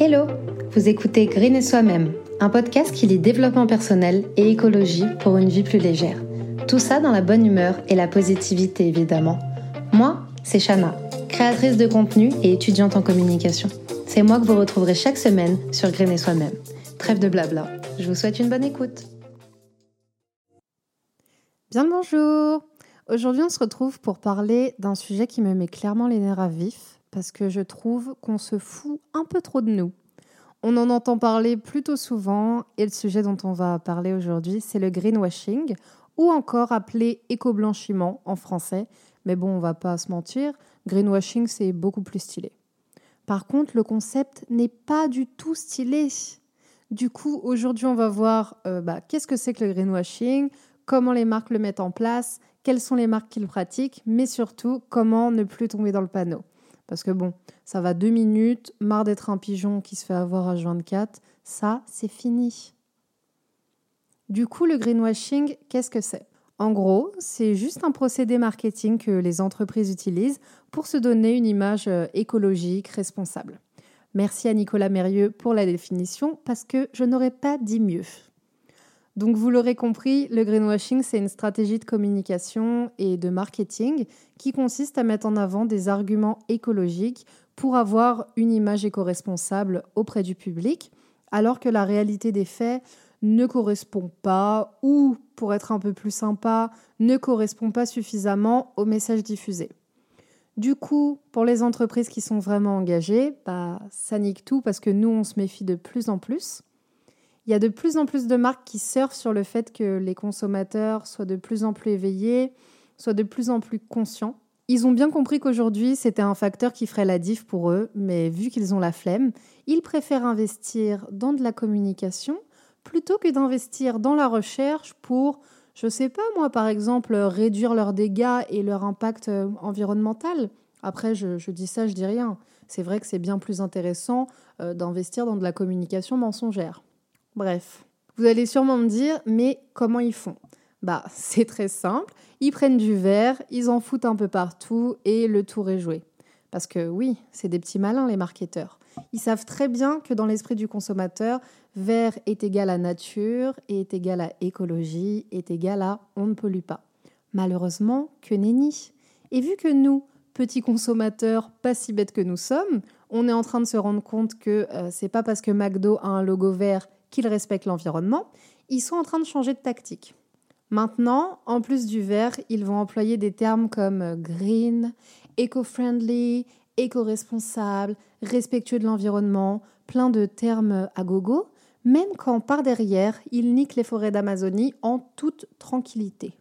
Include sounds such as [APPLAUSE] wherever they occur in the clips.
Hello Vous écoutez Green et Soi-même, un podcast qui lit développement personnel et écologie pour une vie plus légère. Tout ça dans la bonne humeur et la positivité évidemment. Moi, c'est Shana, créatrice de contenu et étudiante en communication. C'est moi que vous retrouverez chaque semaine sur Green et Soi-même. Trêve de blabla. Je vous souhaite une bonne écoute. Bien le bonjour Aujourd'hui, on se retrouve pour parler d'un sujet qui me met clairement les nerfs à vif, parce que je trouve qu'on se fout un peu trop de nous. On en entend parler plutôt souvent et le sujet dont on va parler aujourd'hui, c'est le greenwashing ou encore appelé éco-blanchiment en français. Mais bon, on va pas se mentir, greenwashing c'est beaucoup plus stylé. Par contre, le concept n'est pas du tout stylé. Du coup, aujourd'hui, on va voir euh, bah, qu'est-ce que c'est que le greenwashing, comment les marques le mettent en place, quelles sont les marques qui le pratiquent, mais surtout comment ne plus tomber dans le panneau. Parce que bon, ça va deux minutes, marre d'être un pigeon qui se fait avoir à 24, ça, c'est fini. Du coup, le greenwashing, qu'est-ce que c'est? En gros, c'est juste un procédé marketing que les entreprises utilisent pour se donner une image euh, écologique, responsable. Merci à Nicolas Mérieux pour la définition, parce que je n'aurais pas dit mieux. Donc vous l'aurez compris, le greenwashing, c'est une stratégie de communication et de marketing qui consiste à mettre en avant des arguments écologiques pour avoir une image éco-responsable auprès du public, alors que la réalité des faits ne correspond pas ou, pour être un peu plus sympa, ne correspond pas suffisamment au message diffusé. Du coup, pour les entreprises qui sont vraiment engagées, bah, ça nique tout parce que nous, on se méfie de plus en plus. Il y a de plus en plus de marques qui surfent sur le fait que les consommateurs soient de plus en plus éveillés, soient de plus en plus conscients. Ils ont bien compris qu'aujourd'hui, c'était un facteur qui ferait la diff pour eux, mais vu qu'ils ont la flemme, ils préfèrent investir dans de la communication plutôt que d'investir dans la recherche pour, je sais pas moi, par exemple, réduire leurs dégâts et leur impact euh, environnemental. Après, je, dis ça, je dis rien. C'est vrai que c'est bien plus intéressant euh, d'investir dans de la communication mensongère. Bref, vous allez sûrement me dire, mais comment ils font? Bah, c'est très simple. Ils prennent du verre, ils en foutent un peu partout et le tour est joué. Parce que oui, c'est des petits malins les marketeurs. Ils savent très bien que dans l'esprit du consommateur, vert est égal à nature, est égal à écologie, est égal à on ne pollue pas. Malheureusement, que nenni. Et vu que nous, petits consommateurs pas si bêtes que nous sommes, on est en train de se rendre compte que euh, c'est pas parce que McDo a un logo vert qu'ils respectent l'environnement, ils sont en train de changer de tactique. Maintenant, en plus du vert, ils vont employer des termes comme green, eco-friendly, éco-responsable, respectueux de l'environnement, plein de termes à gogo, même quand par derrière, ils niquent les forêts d'Amazonie en toute tranquillité.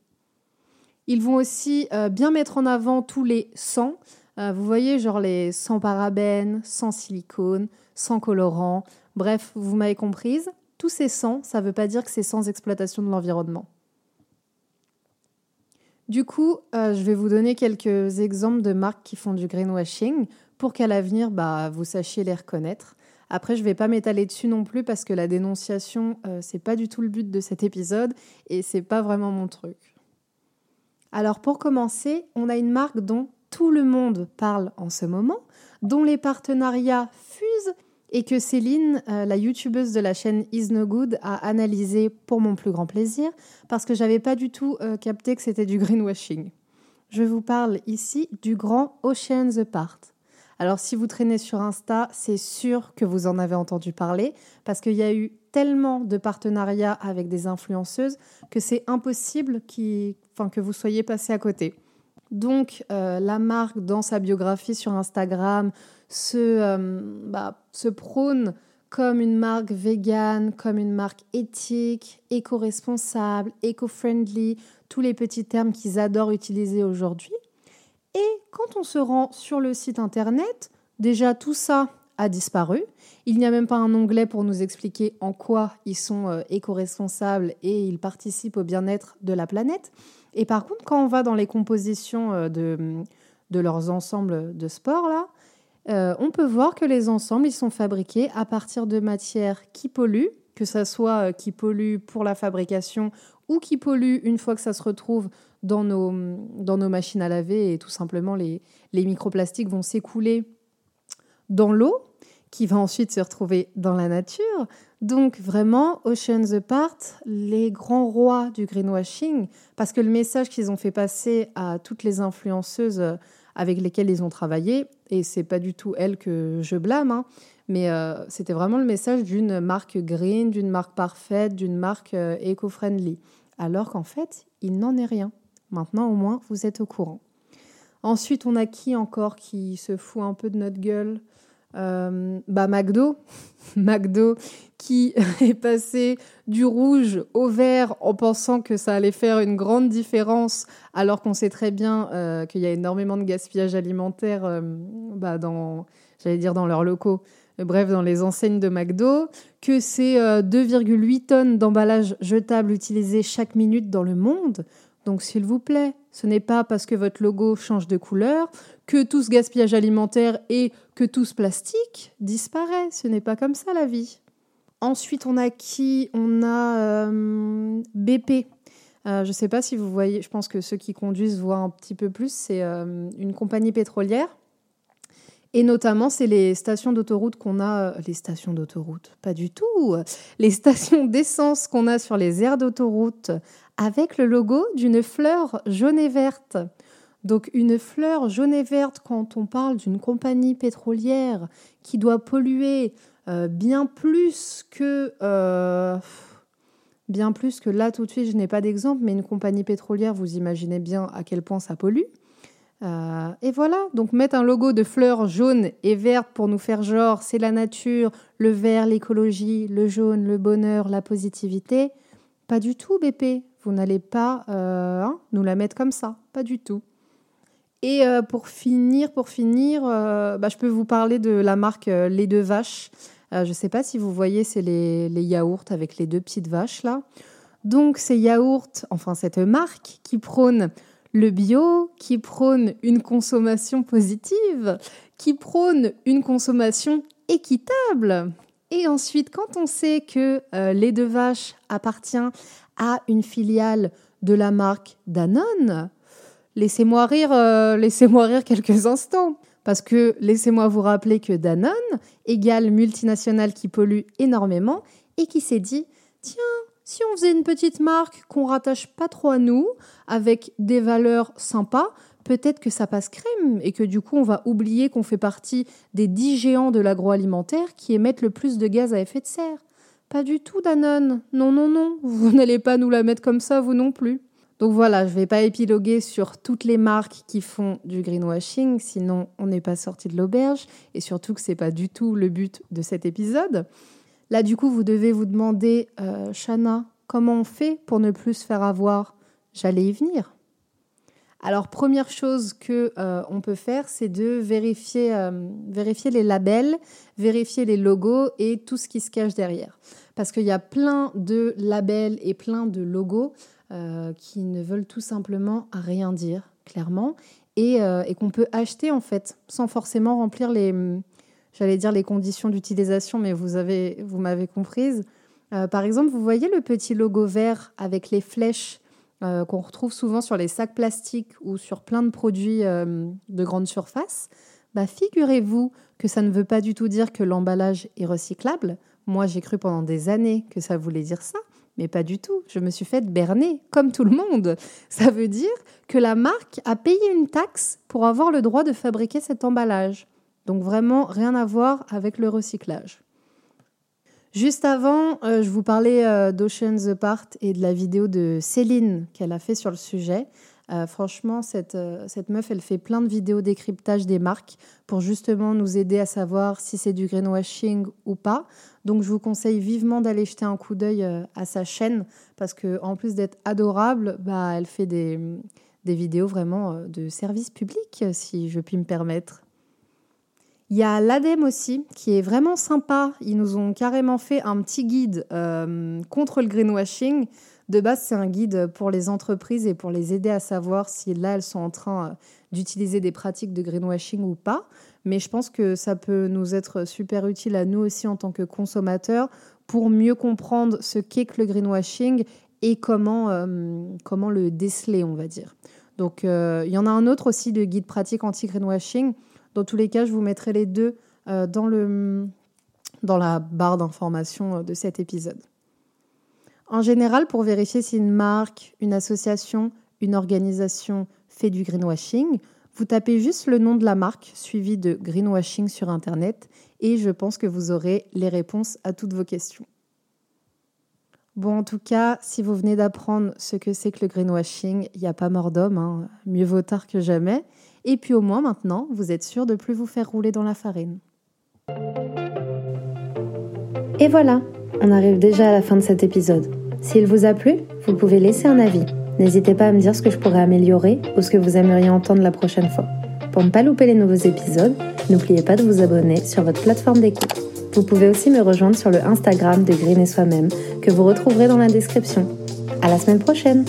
Ils vont aussi euh, bien mettre en avant tous les sans. Euh, vous voyez, genre les sans parabènes, sans silicone, sans colorant. Bref, vous m'avez comprise. Tous ces sans, ça ne veut pas dire que c'est sans exploitation de l'environnement. Du coup, euh, je vais vous donner quelques exemples de marques qui font du greenwashing pour qu'à l'avenir, bah, vous sachiez les reconnaître. Après, je ne vais pas m'étaler dessus non plus parce que la dénonciation, euh, c'est pas du tout le but de cet épisode et c'est pas vraiment mon truc. Alors pour commencer, on a une marque dont tout le monde parle en ce moment, dont les partenariats fusent et que Céline, euh, la youtubeuse de la chaîne Is No Good, a analysé pour mon plus grand plaisir parce que j'avais pas du tout euh, capté que c'était du greenwashing. Je vous parle ici du grand Oceans Apart. Alors si vous traînez sur Insta, c'est sûr que vous en avez entendu parler parce qu'il y a eu tellement de partenariats avec des influenceuses que c'est impossible que vous soyez passé à côté. Donc euh, la marque dans sa biographie sur Instagram se, euh, bah, se prône comme une marque végane, comme une marque éthique, éco-responsable, éco-friendly, tous les petits termes qu'ils adorent utiliser aujourd'hui. Et quand on se rend sur le site internet, déjà tout ça a disparu. Il n'y a même pas un onglet pour nous expliquer en quoi ils sont euh, éco-responsables et ils participent au bien-être de la planète. Et par contre, quand on va dans les compositions euh, de, de leurs ensembles de sport, là, euh, on peut voir que les ensembles ils sont fabriqués à partir de matières qui polluent, que ce soit qui polluent pour la fabrication ou qui polluent une fois que ça se retrouve dans nos, dans nos machines à laver et tout simplement les, les microplastiques vont s'écouler dans l'eau qui va ensuite se retrouver dans la nature. Donc vraiment, Oceans Apart, les grands rois du greenwashing, parce que le message qu'ils ont fait passer à toutes les influenceuses euh, avec lesquelles ils ont travaillé, et c'est pas du tout elles que je blâme, hein, mais euh, c'était vraiment le message d'une marque green, d'une marque parfaite, d'une marque euh, éco-friendly. Alors qu'en fait, il n'en est rien. Maintenant, au moins, vous êtes au courant. Ensuite, on a qui encore qui se fout un peu de notre gueule? Euh, bah McDo, [LAUGHS] McDo qui [LAUGHS] est passé du rouge au vert en pensant que ça allait faire une grande différence, alors qu'on sait très bien euh, qu'il y a énormément de gaspillage alimentaire euh, bah, dans, j'allais dire dans leurs locaux, bref, dans les enseignes de McDo, que c'est 2,8 tonnes d'emballage jetable utilisé chaque minute dans le monde. Donc s'il vous plaît, ce n'est pas parce que votre logo change de couleur que tout ce gaspillage alimentaire et que tout ce plastique disparaît. Ce n'est pas comme ça la vie. Ensuite, on a qui? On a euh, BP. Euh, je ne sais pas si vous voyez, je pense que ceux qui conduisent voient un petit peu plus. C'est euh, une compagnie pétrolière. Et notamment, c'est les stations d'autoroute qu'on a. les stations d'autoroute, pas du tout. Les [LAUGHS] stations d'essence qu'on a sur les aires d'autoroute avec le logo d'une fleur jaune et verte. Donc une fleur jaune et verte, quand on parle d'une compagnie pétrolière qui doit polluer euh, bien plus que... Euh, bien plus que là tout de suite, je n'ai pas d'exemple, mais une compagnie pétrolière, vous imaginez bien à quel point ça pollue. Euh, et voilà, donc mettre un logo de fleurs jaune et verte pour nous faire genre, c'est la nature, le vert, l'écologie, le jaune, le bonheur, la positivité. Pas du tout, BP. Vous n'allez pas euh, hein, nous la mettre comme ça, pas du tout. Et euh, pour finir, pour finir, bah, je peux vous parler de la marque Les Deux Vaches. je ne sais pas si vous voyez, c'est les, les, yaourts avec les deux petites vaches là. Donc ces yaourts, enfin cette marque qui prône le bio, qui prône une consommation positive, qui prône une consommation équitable. Et ensuite, quand on sait que Les Deux Vaches appartient à une filiale de la marque Danone, laissez-moi rire, euh, laissez-moi rire quelques instants. Parce que laissez-moi vous rappeler que Danone égale multinationale qui pollue énormément et qui s'est dit tiens, si on faisait une petite marque qu'on rattache pas trop à nous, avec des valeurs sympas, peut-être que ça passe crème et que du coup on va oublier qu'on fait partie des dix géants de l'agroalimentaire qui émettent le plus de gaz à effet de serre. Pas du tout, Danone. Non, non, non. Vous [LAUGHS] n'allez pas nous la mettre comme ça, vous non plus. Donc voilà, je ne vais pas épiloguer sur toutes les marques qui font du greenwashing, sinon on n'est pas sorti de l'auberge, et surtout que ce n'est pas du tout le but de cet épisode. Là, du coup, vous devez vous demander, euh, Shana, comment on fait pour ne plus se faire avoir? J'allais y venir. Alors première chose que euh, on peut faire, c'est de vérifier, euh, vérifier les labels, vérifier les logos et tout ce qui se cache derrière. Parce qu'il y a plein de labels et plein de logos euh, qui ne veulent tout simplement rien dire, clairement, et, et qu'on peut acheter en fait, sans forcément remplir les, j'allais dire les conditions d'utilisation, mais vous avez, vous m'avez comprise. par exemple, vous voyez le petit logo vert avec les flèches euh, qu'on retrouve souvent sur les sacs plastiques ou sur plein de produits euh, de grande surface, bah, figurez-vous que ça ne veut pas du tout dire que l'emballage est recyclable. Moi, j'ai cru pendant des années que ça voulait dire ça, mais pas du tout. Je me suis faite berner, comme tout le monde. Ça veut dire que la marque a payé une taxe pour avoir le droit de fabriquer cet emballage. Donc vraiment rien à voir avec le recyclage. Juste avant, euh, je vous parlais euh, d'Ocean's Apart et de la vidéo de Céline qu'elle a fait sur le sujet. Euh, franchement, cette, cette meuf, elle fait plein de vidéos décryptage des marques pour justement nous aider à savoir si c'est du greenwashing ou pas. Donc, je vous conseille vivement d'aller jeter un coup d'œil à sa chaîne parce que en plus d'être adorable, bah, elle fait des, des vidéos vraiment de service public, si je puis me permettre. Il y a l'ADEME aussi, qui est vraiment sympa. Ils nous ont carrément fait un petit guide euh, contre le greenwashing. De base, c'est un guide pour les entreprises et pour les aider à savoir si là, elles sont en train euh, d'utiliser des pratiques de greenwashing ou pas. Mais je pense que ça peut nous être super utile à nous aussi en tant que consommateurs pour mieux comprendre ce qu'est que le greenwashing et comment, euh, comment le déceler, on va dire. Donc, il y en a un autre aussi de guide pratique anti-greenwashing dans tous les cas, je vous mettrai les deux euh, dans, la barre d'information de cet épisode. En général, pour vérifier si une marque, une association, une organisation fait du greenwashing, vous tapez juste le nom de la marque suivi de greenwashing sur Internet et je pense que vous aurez les réponses à toutes vos questions. Bon, en tout cas, si vous venez d'apprendre ce que c'est que le greenwashing, il n'y a pas mort d'homme, hein. mieux vaut tard que jamais. Et puis au moins maintenant, vous êtes sûr de plus vous faire rouler dans la farine. Et voilà, on arrive déjà à la fin de cet épisode. S'il vous a plu, vous pouvez laisser un avis. N'hésitez pas à me dire ce que je pourrais améliorer ou ce que vous aimeriez entendre la prochaine fois. Pour ne pas louper les nouveaux épisodes, n'oubliez pas de vous abonner sur votre plateforme d'écoute. Vous pouvez aussi me rejoindre sur le Instagram de Green et Soi-même que vous retrouverez dans la description. À la semaine prochaine!